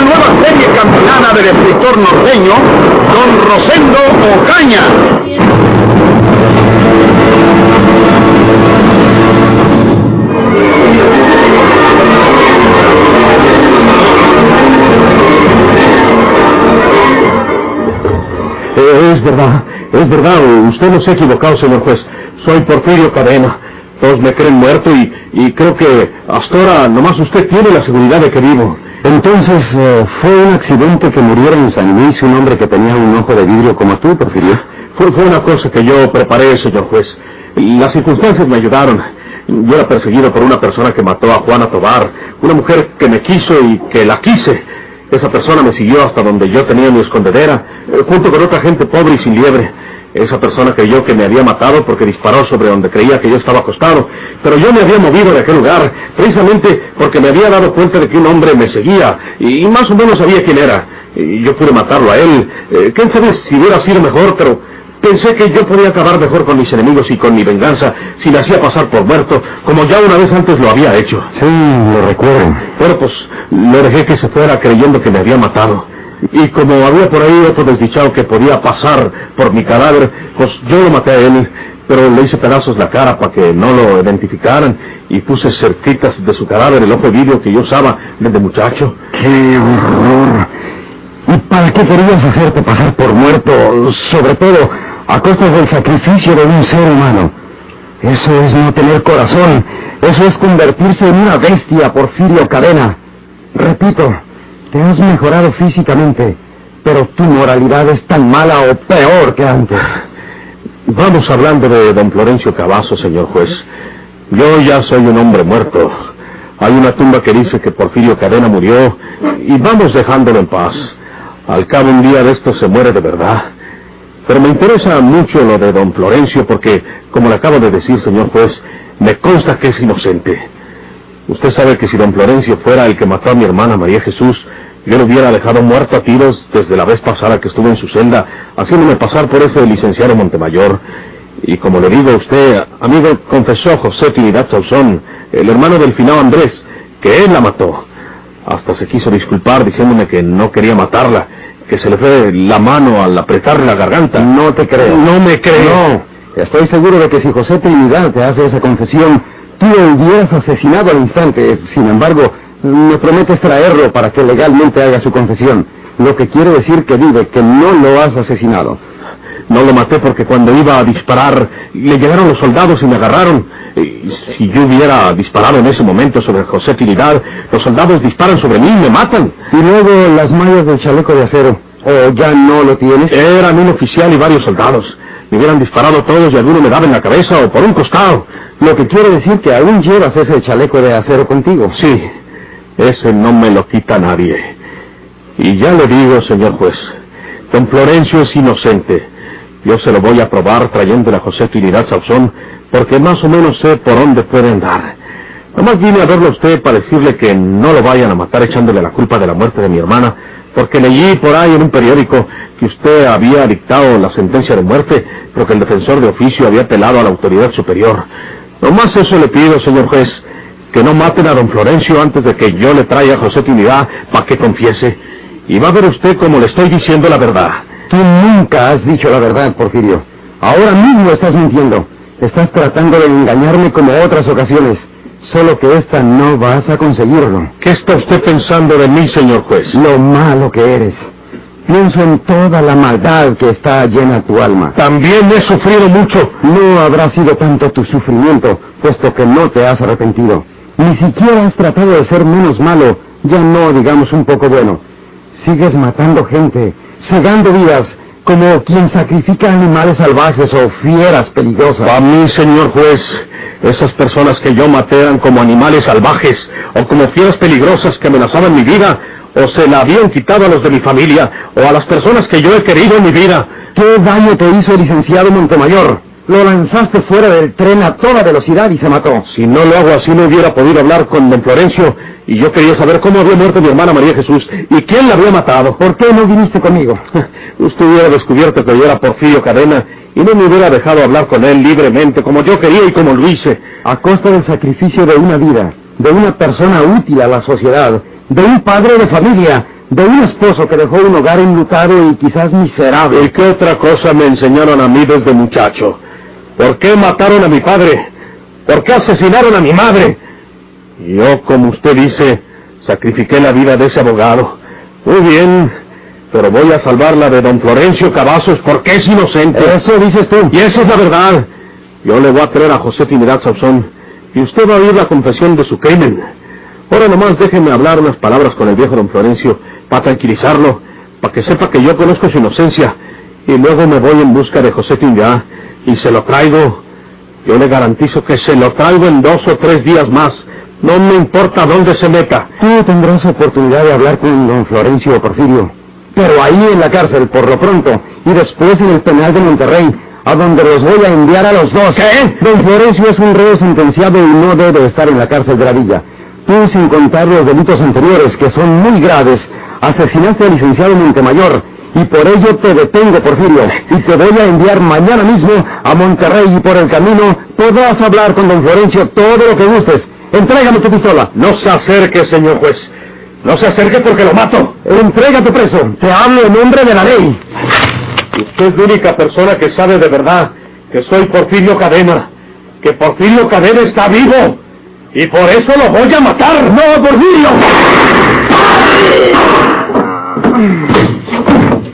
Nueva serie campilana del escritor norteño, Don Rosendo Ocaña. Eh, es verdad, es verdad, usted no se ha equivocado, señor juez. Soy Porfirio Cadena. Todos me creen muerto y, y creo que hasta ahora nomás usted tiene la seguridad de que vivo. Entonces, eh, ¿fue un accidente que murieron en San Luis un hombre que tenía un ojo de vidrio como tú, Porfirio? Fue, fue una cosa que yo preparé, señor juez. Las circunstancias me ayudaron. Yo era perseguido por una persona que mató a Juana Tobar, una mujer que me quiso y que la quise. Esa persona me siguió hasta donde yo tenía mi escondedera, eh, junto con otra gente pobre y sin liebre. Esa persona creyó que me había matado porque disparó sobre donde creía que yo estaba acostado. Pero yo me había movido de aquel lugar, precisamente porque me había dado cuenta de que un hombre me seguía y, más o menos sabía quién era. Y yo pude matarlo a él. Eh, ¿Quién sabe si hubiera sido mejor? Pero pensé que yo podía acabar mejor con mis enemigos y con mi venganza si me hacía pasar por muerto, como ya una vez antes lo había hecho. Sí, lo recuerdo. Bueno, pues lo dejé que se fuera creyendo que me había matado. Y como había por ahí otro desdichado que podía pasar por mi cadáver, pues yo lo maté a él, pero le hice pedazos la cara para que no lo identificaran y puse cerquitas de su cadáver el ojo vidrio que yo usaba desde muchacho. ¡Qué horror! ¿Y para qué querías hacerte pasar por muerto, sobre todo a costas del sacrificio de un ser humano? Eso es no tener corazón, eso es convertirse en una bestia, Porfirio Cadena. Repito, te has mejorado físicamente, pero tu moralidad es tan mala o peor que antes. Vamos hablando de don Florencio Cavazo, señor juez. Yo ya soy un hombre muerto. Hay una tumba que dice que Porfirio Cadena murió y vamos dejándolo en paz. Al cabo un día de esto se muere de verdad. Pero me interesa mucho lo de don Florencio porque, como le acabo de decir, señor juez, me consta que es inocente. Usted sabe que si don Florencio fuera el que mató a mi hermana María Jesús, yo lo hubiera dejado muerto a tiros desde la vez pasada que estuve en su celda, haciéndome pasar por ese licenciado Montemayor. Y como le digo a usted, amigo, confesó José Trinidad Sauzón, el hermano del finado Andrés, que él la mató. Hasta se quiso disculpar diciéndome que no quería matarla, que se le fue la mano al apretarle la garganta. No te creo. No me creo. No, estoy seguro de que si José Trinidad te hace esa confesión, tú lo hubieras asesinado al instante. Sin embargo, me prometes traerlo para que legalmente haga su confesión. Lo que quiere decir que vive que no lo has asesinado. No lo maté porque cuando iba a disparar le llegaron los soldados y me agarraron. Si yo hubiera disparado en ese momento sobre José Trinidad, los soldados disparan sobre mí y me matan. Y luego las mallas del chaleco de acero. ¿O ya no lo tienes? Eran un oficial y varios soldados. Me hubieran disparado todos y alguno me daba en la cabeza o por un costado. Lo que quiere decir que aún llevas ese chaleco de acero contigo. Sí, ese no me lo quita nadie. Y ya le digo, señor juez, don Florencio es inocente. Yo se lo voy a probar trayéndole a José Trinidad Sauzón, porque más o menos sé por dónde puede andar. Nomás vine a verlo a usted para decirle que no lo vayan a matar echándole la culpa de la muerte de mi hermana, porque leí por ahí en un periódico que usted había dictado la sentencia de muerte, pero que el defensor de oficio había apelado a la autoridad superior. Nomás eso le pido, señor juez, que no maten a don Florencio antes de que yo le traiga a José Trinidad para que confiese. Y va a ver usted como le estoy diciendo la verdad. Tú nunca has dicho la verdad, Porfirio. Ahora mismo estás mintiendo. Estás tratando de engañarme como otras ocasiones. Solo que esta no vas a conseguirlo. ¿Qué está usted pensando de mí, señor juez? Lo malo que eres. Pienso en toda la maldad que está llena tu alma. También he sufrido mucho. No habrá sido tanto tu sufrimiento, puesto que no te has arrepentido. Ni siquiera has tratado de ser menos malo, ya no digamos un poco bueno. Sigues matando gente, cegando vidas, como quien sacrifica animales salvajes o fieras peligrosas. A mí, señor juez, esas personas que yo maté eran como animales salvajes o como fieras peligrosas que amenazaban mi vida o se la habían quitado a los de mi familia o a las personas que yo he querido en mi vida. ¿Qué daño te hizo el licenciado Montemayor? Lo lanzaste fuera del tren a toda velocidad y se mató. Si no lo hago así, no hubiera podido hablar con don Florencio. Y yo quería saber cómo había muerto mi hermana María Jesús y quién la había matado. ¿Por qué no viniste conmigo? Usted hubiera descubierto que yo era Porfirio Cadena y no me hubiera dejado hablar con él libremente, como yo quería y como lo hice. A costa del sacrificio de una vida, de una persona útil a la sociedad, de un padre de familia, de un esposo que dejó un hogar enlutado y quizás miserable. ¿Y qué otra cosa me enseñaron a mí desde muchacho? ¿Por qué mataron a mi padre? ¿Por qué asesinaron a mi madre? Yo, como usted dice, sacrifiqué la vida de ese abogado. Muy bien, pero voy a salvar la de don Florencio Cavazos porque es inocente. Eso dices tú. Y eso es la verdad. Yo le voy a traer a José Trinidad Sauzón y usted va a oír la confesión de su crimen. Ahora nomás déjeme hablar unas palabras con el viejo don Florencio para tranquilizarlo, para que sepa que yo conozco su inocencia. Y luego me voy en busca de José Trinidad y se lo traigo. Yo le garantizo que se lo traigo en dos o tres días más. No me importa dónde se meta. Tú tendrás oportunidad de hablar con don Florencio Porfirio. Pero ahí en la cárcel, por lo pronto, y después en el penal de Monterrey, a donde los voy a enviar a los dos. ¿Qué? Don Florencio es un reo sentenciado y no debe estar en la cárcel de la villa. Tú, sin contar los delitos anteriores, que son muy graves, asesinaste al licenciado Montemayor, y por ello te detengo, Porfirio, y te voy a enviar mañana mismo a Monterrey y por el camino podrás hablar con don Florencio todo lo que gustes. Entrégame tu pistola. No se acerque, señor juez. No se acerque porque lo mato. Entrega tu preso. Te hablo en nombre de la ley. Usted es la única persona que sabe de verdad que soy Porfirio Cadena. Que Porfirio Cadena está vivo. Y por eso lo voy a matar. ¡No, Porfirio!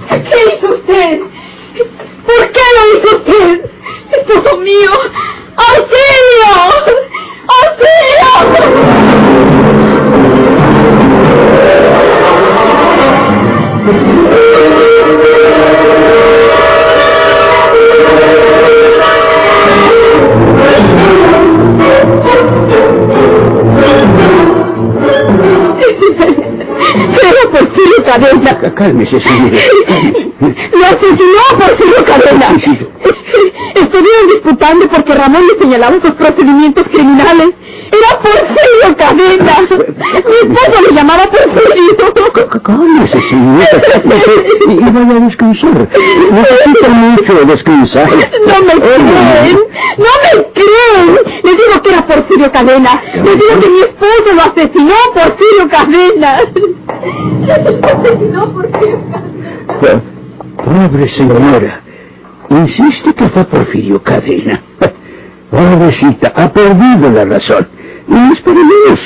¿Qué hizo usted? ¿Por qué Cálmese, señora. Lo asesinó Porfirio Cadena. Estuvieron disputando porque Ramón le señalaba sus procedimientos criminales. Era Porfirio Cadena. Mi esposo le llamaba Porfirio. Cálmese, señorita. Y vaya a descansar. Necesita mucho descansar. No me creen, no me creen. Les digo que era Porfirio Cadena. Les digo que mi esposo lo asesinó Porfirio Cadena. Lo asesinó Porfirio Cadena. Pobre señora. Insiste que fue Porfirio Cadena. Pobrecita, ha perdido la razón. Y esperemos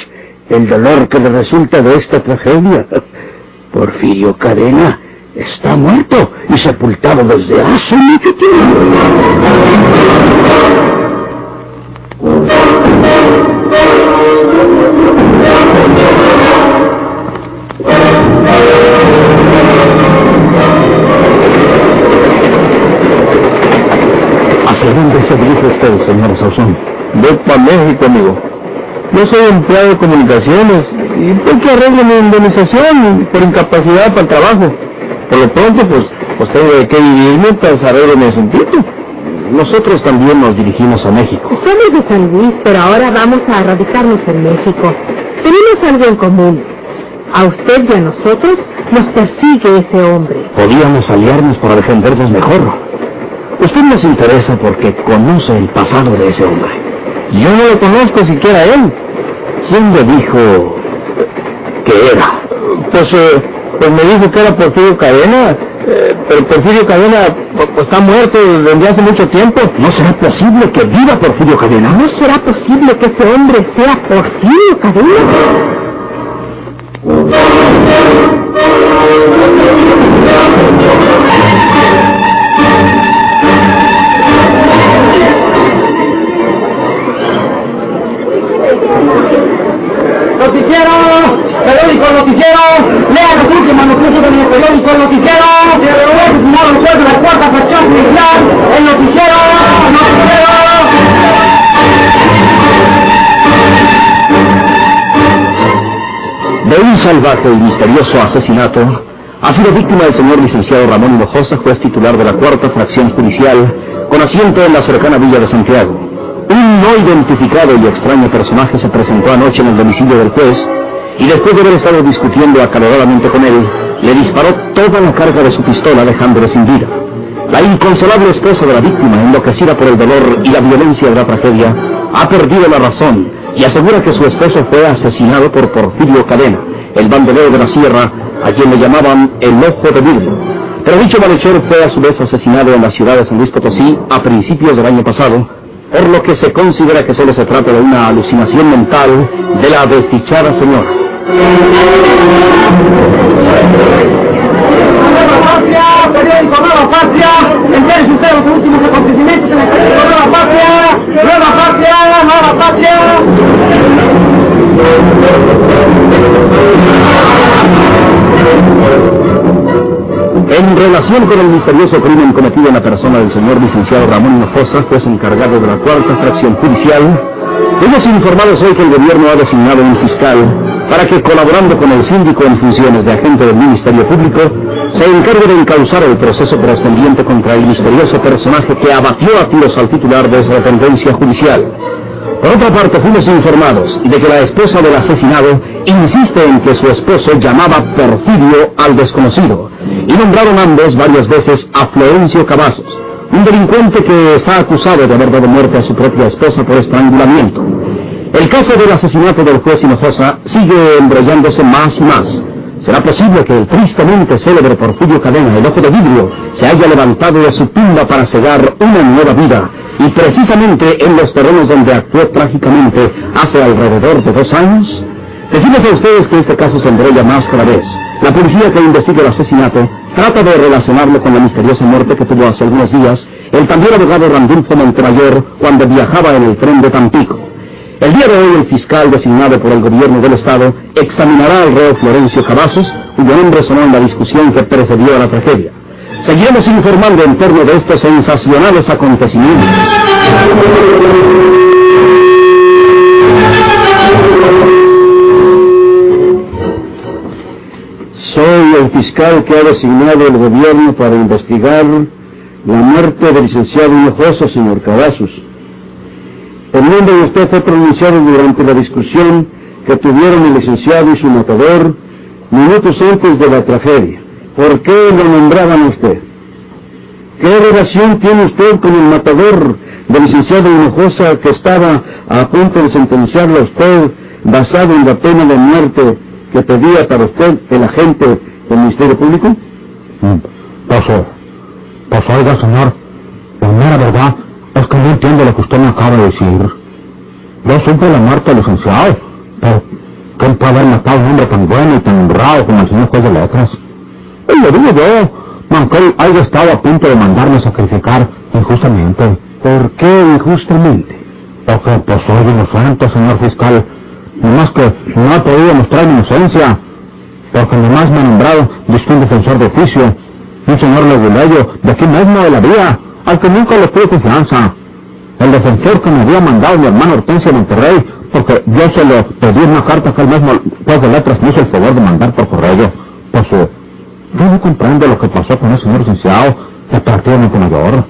el dolor que le resulta de esta tragedia. Porfirio Cadena está muerto y sepultado desde hace mucho tiempo. ¿Hacia dónde se dirige usted, señor Sauzón? Voy para México, amigo. Yo soy empleado de comunicaciones y tengo que arreglar mi indemnización por incapacidad para el trabajo. Por lo pronto, pues, pues tengo que vivir mientras arreglo mi asunto. Nosotros también nos dirigimos a México. Somos de San Luis, pero ahora vamos a radicarnos en México. Tenemos algo en común. A usted y a nosotros nos persigue ese hombre. Podíamos aliarnos para defendernos mejor. Usted nos interesa porque conoce el pasado de ese hombre. Yo no lo conozco siquiera a él. ¿Quién le dijo que era? Pues, eh, pues me dijo que era Porfirio Cadena, eh, pero Porfirio Cadena pues, pues, está muerto desde hace mucho tiempo. ¿No será posible que viva Porfirio Cadena? ¿No será posible que ese hombre sea Porfirio Cadena? Periódico noticiero, lea las últimas noticias de mi periódico después de la cuarta policial, el noticiero, noticiero. De un salvaje y misterioso asesinato ha sido víctima del señor licenciado Ramón Hinojosa, juez titular de la cuarta fracción judicial, con asiento en la cercana villa de Santiago. Un no identificado y extraño personaje se presentó anoche en el domicilio del juez y después de haber estado discutiendo acaloradamente con él, le disparó toda la carga de su pistola dejándole sin vida. La inconsolable esposa de la víctima, enloquecida por el dolor y la violencia de la tragedia, ha perdido la razón y asegura que su esposo fue asesinado por Porfirio Cadena, el bandolero de la sierra, a quien le llamaban el ojo de vidrio. Pero dicho malhechor fue a su vez asesinado en la ciudad de San Luis Potosí a principios del año pasado, por lo que se considera que solo se trata de una alucinación mental de la desdichada señora. Periódico Nueva Patria, entérese usted los últimos acontecimientos en el periódico Nueva Patria, Nueva Patria, Nueva Patria. En relación con el misterioso crimen cometido en la persona del señor licenciado Ramón Hinojosa, juez encargado de la cuarta fracción judicial, hemos informados hoy que el gobierno ha designado un fiscal para que, colaborando con el síndico en funciones de agente del Ministerio Público, se encargue de encauzar el proceso correspondiente contra el misterioso personaje que abatió a tiros al titular de esa dependencia judicial. Por otra parte, fuimos informados de que la esposa del asesinado insiste en que su esposo llamaba Porfirio al desconocido, y nombraron ambos varias veces a Florencio Cavazos, un delincuente que está acusado de haber dado muerte a su propia esposa por estrangulamiento. El caso del asesinato del juez Hinojosa sigue embrollándose más y más. ¿Será posible que el tristemente célebre Porfirio Cadena, el ojo de vidrio, se haya levantado de su tumba para cegar una nueva vida, y precisamente en los terrenos donde actuó trágicamente hace alrededor de dos años? Decimos a ustedes que este caso se embrolla más cada vez. La policía que investiga el asesinato trata de relacionarlo con la misteriosa muerte que tuvo hace algunos días el también abogado Randulfo Montemayor cuando viajaba en el tren de Tampico. El día de hoy el fiscal designado por el gobierno del Estado examinará al reo Florencio Cavazos, cuyo nombre sonó en la discusión que precedió a la tragedia. Seguiremos informando en torno de estos sensacionales acontecimientos. Soy el fiscal que ha designado el gobierno para investigar la muerte del licenciado Hinojosa, señor Cavazos. El nombre de usted fue pronunciado durante la discusión que tuvieron el licenciado y su matador minutos antes de la tragedia. ¿Por qué lo nombraban usted? ¿Qué relación tiene usted con el matador del licenciado Hinojosa que estaba a punto de sentenciarlo a usted basado en la pena de muerte que pedía para usted el agente del Ministerio Público? Pues, eh, pues oiga, señor, la mera verdad es que no entiendo lo que usted me acaba de decir. Yo supe la muerte del licenciado, pero ¿quién puede haber matado a un hombre tan bueno y tan honrado como el señor juez de letras? Y lo digo yo, él haya estado a punto de mandarme a sacrificar injustamente. ¿Por qué injustamente? Porque pues soy inocente, señor fiscal. Nomás que no ha podido mostrar inocencia. Porque nomás me ha nombrado disque un defensor de oficio. Un señor leguleyo de aquí mismo de la vía, al que nunca le tuve confianza. El defensor que me había mandado mi hermano Hortensio Monterrey, porque yo se lo pedí en una carta que él mismo, pues de letras, me hizo el favor de mandar por correo. Pues yo no comprendo lo que pasó con el señor licenciado de prácticamente mayor.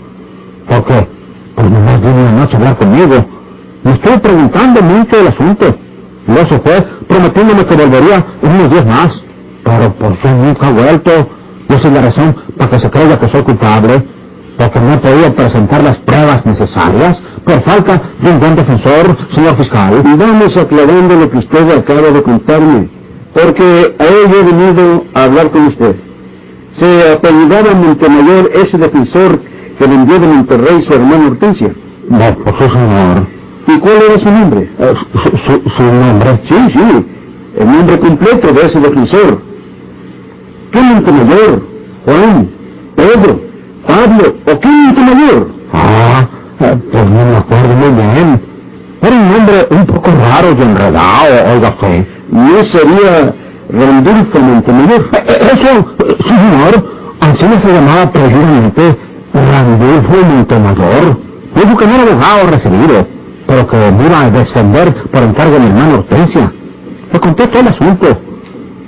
Porque, pues nomás vino una noche a hablar conmigo. Me estuve preguntando mucho del asunto. Se fue prometiéndome que volvería unos días más. Pero por fin nunca ha vuelto. Y esa es la razón para que se crea que soy culpable. Porque no he podido presentar las pruebas necesarias por falta de un buen defensor, señor fiscal. Y vamos aclarando lo que usted acaba de contarme, porque a ello he venido a hablar con usted. Se apellidaba Montemayor ese defensor que le envió de Monterrey su hermano Hortensia. No, por su señor. ¿Y cuál era su nombre? Eh, su, su, su nombre. Sí, sí, el nombre completo de ese defensor. ¿Qué Montemayor? Juan, Pedro, Pablo, ¿o qué Montemayor? Ah, eh, pues no me acuerdo muy bien. Era un nombre un poco raro y enredado, oiga usted. ¿No sería Randulfo Montemayor? Eh, eh, Eso, sí, señor. Así no se llamaba precisamente Randulfo Montemayor. Dijo que no era abogado recibido, pero que me iba a defender por encargo de mi hermano Hortensia. Le conté todo el asunto.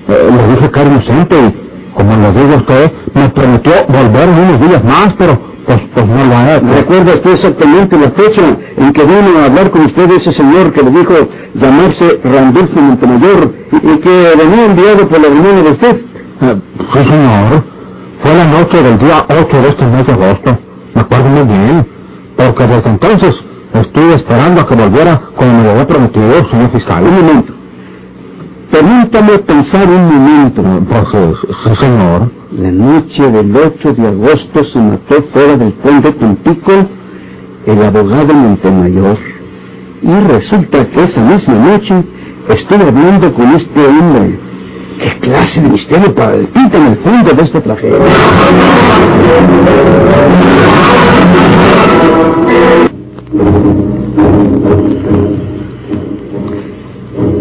Eh, le dije que era inocente y como lo digo usted, me prometió volver unos días más, pero pues, pues no lo ha hecho. ¿Recuerda usted exactamente la fecha en que vino a hablar con usted ese señor que le dijo llamarse Randolfo Montemayor y, y que venía enviado por la hermana de usted? Eh, sí, señor. Fue la noche del día 8 de este mes de agosto. Me acuerdo muy bien. Porque desde entonces estuve esperando a que volviera como me lo había prometido, señor fiscal. Un momento. Permítame pensar un momento. Pues, señor. La noche del 8 de agosto se mató fuera del puente Tumpico el abogado Montemayor. Y resulta que esa misma noche estuve hablando con este hombre. ¿Qué clase de misterio palpita en el fondo de este tragedia?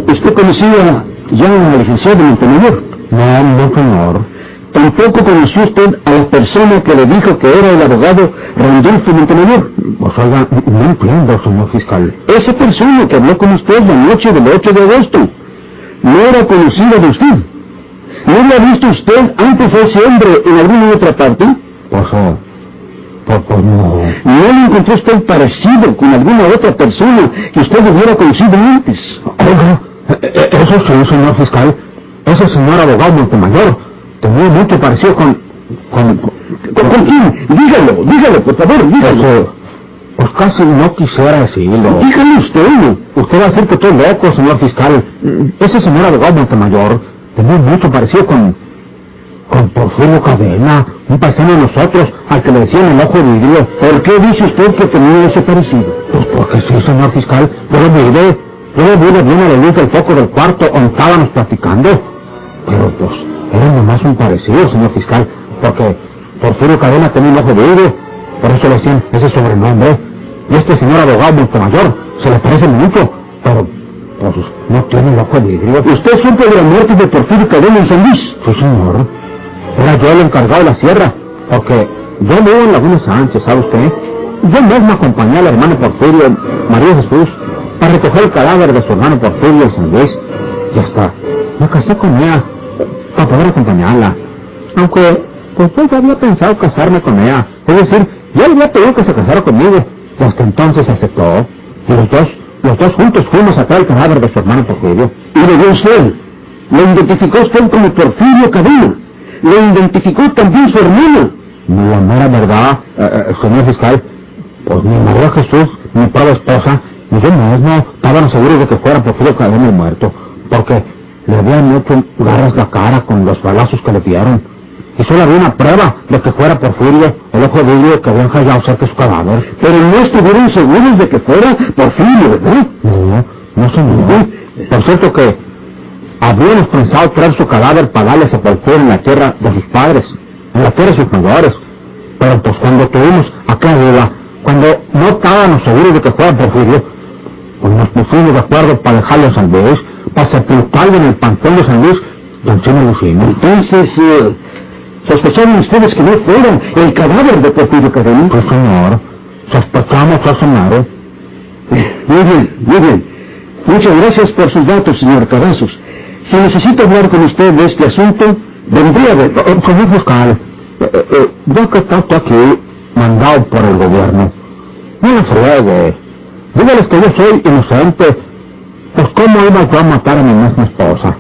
¿Usted conocía ya al licenciado Montemayor? No, no, señor. Tampoco conoció usted a la persona que le dijo que era el abogado Randolfo Montemayor. Pues oiga, no entiendo, señor fiscal. Esa persona que habló con usted la noche del 8 de agosto no era conocida de usted. ¿No le ha visto usted antes a ese hombre en alguna otra parte? Pues, pues, pues no. ¿No le encontró usted parecido con alguna otra persona que usted hubiera conocido antes? Oiga, eh, eh, eso sí, señor fiscal. Ese señor abogado Montemayor tenía mucho parecido con... con... ¿Con, con quién? Dígalo, dígalo, por favor, Pues, dígalo. eh, pues casi no quisiera decirlo. Dígalo usted. Usted va a decir que estoy loco, señor fiscal. Ese señor abogado Montemayor tenía mucho parecido con... con Porfirio Cadena, un paisano de nosotros, al que le decían el ojo de vidrio. ¿Por qué dice usted que tenía ese parecido? Pues porque sí, señor fiscal. Yo lo miré, yo lo miré bien a la luz del foco del cuarto donde estábamos platicando. Pero pues, era nomás un parecido, señor fiscal, porque Porfirio Cadena tenía un ojo de vidrio, por eso le decían ese sobrenombre. Y este señor abogado Montemayor se le parece mucho, pero pues no tiene el ojo de vidrio. ¿Usted supo de la muerte de Porfirio Cadena en San Luis? Sí, señor. Era yo el encargado de la sierra, porque yo vivo en Laguna Sánchez, ¿sabe usted? Yo mismo acompañé a la hermana Porfirio, María Jesús, para recoger el cadáver de su hermano Porfirio en San Luis. Y hasta me casé con ella para poder acompañarla. Aunque, pues yo ya había pensado casarme con ella. Es decir, yo le había pedido que se casara conmigo. Y hasta entonces aceptó. Y los dos, los dos juntos fuimos a traer el cadáver de su hermano Porfirio. ¿Y lo vio usted? ¿Lo identificó usted como Porfirio Cadena? ¿Lo identificó también su hermano? La mera verdad, eh, eh, señor fiscal, pues ni María Jesús, mi pobre esposa, ni yo mismo estaban seguros de que fuera Porfirio Cadena muerto, porque le habían hecho garras la cara con los balazos que le dieron. Y solo había una prueba de que fuera Porfirio, el ojo de vidrio que habían hallado cerca de su cadáver. Pero no estuvieron seguros de que fuera Porfirio, ¿verdad? No, no señor. Por cierto que habíamos pensado traer su cadáver para darle sepultura en la tierra de sus padres, en la tierra de sus mayores. Pero pues cuando tuvimos acá arriba, cuando no estábamos seguros de que fuera Porfirio, pues nos pusimos de acuerdo para dejarlo en San Luis, para sepultarlo en el panteón de San Luis, lo hicimos. Entonces, eh, ¿sospecharon ustedes que no fuera el cadáver de Porfirio Cadena? Pues señor, sospechamos a Sonaro. Muy bien, muy bien. Muchas gracias por sus datos, señor Cavazos. Si necesito hablar con usted de este asunto, vendría de... Eh, señor fiscal, eh, eh, ya que está aquí, mandado por el gobierno, no me friegue. Dígales que yo soy inocente. Pues cómo iba yo a matar a mi misma esposa.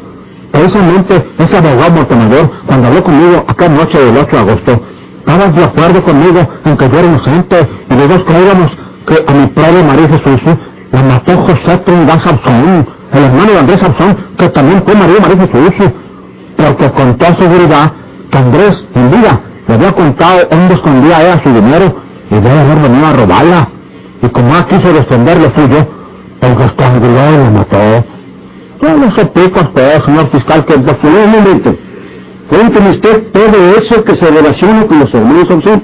Precisamente ese abogado Montemayor, cuando habló conmigo aquella noche del 8 de agosto, estaba de acuerdo conmigo en que yo era inocente y los dos creíamos que a mi padre María Jesús la mató José Trinidad Sapsón, el hermano de Andrés Sapsón, que también fue marido de María Jesús, porque con toda seguridad que Andrés, en vida, le había contado dónde escondía ella su dinero y debe haber venido a robarla. Y como él quiso defender lo suyo, el estranguló y la mató. Yo no sé pico a usted, señor fiscal, que Por un momento. Cuénteme usted todo eso que se relaciona con los hermanos Samson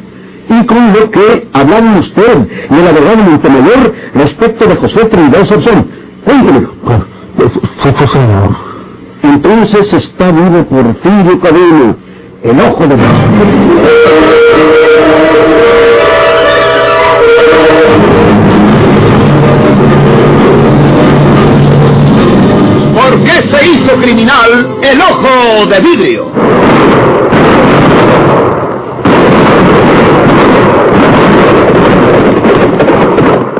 y con lo que hablaban usted y el abogado Montemayor respecto de José Trinidad Samson. Cuéntemelo. Entonces está vivo por Porfirio Cadena, el ojo de... ¿Por qué se hizo criminal el ojo de vidrio?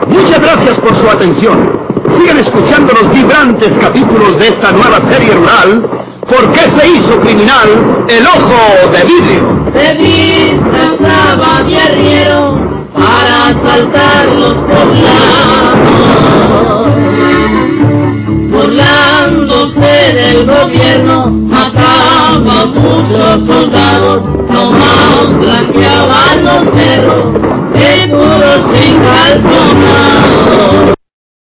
Muchas gracias por su atención. Sigan escuchando los vibrantes capítulos de esta nueva serie rural. ¿Por qué se hizo criminal el ojo de vidrio? Se disfrazaba de arriero para asaltar los poblados. Burlándose del gobierno, mataba a muchos soldados, nomás blanqueaban los cerros, de puros sin calzonar.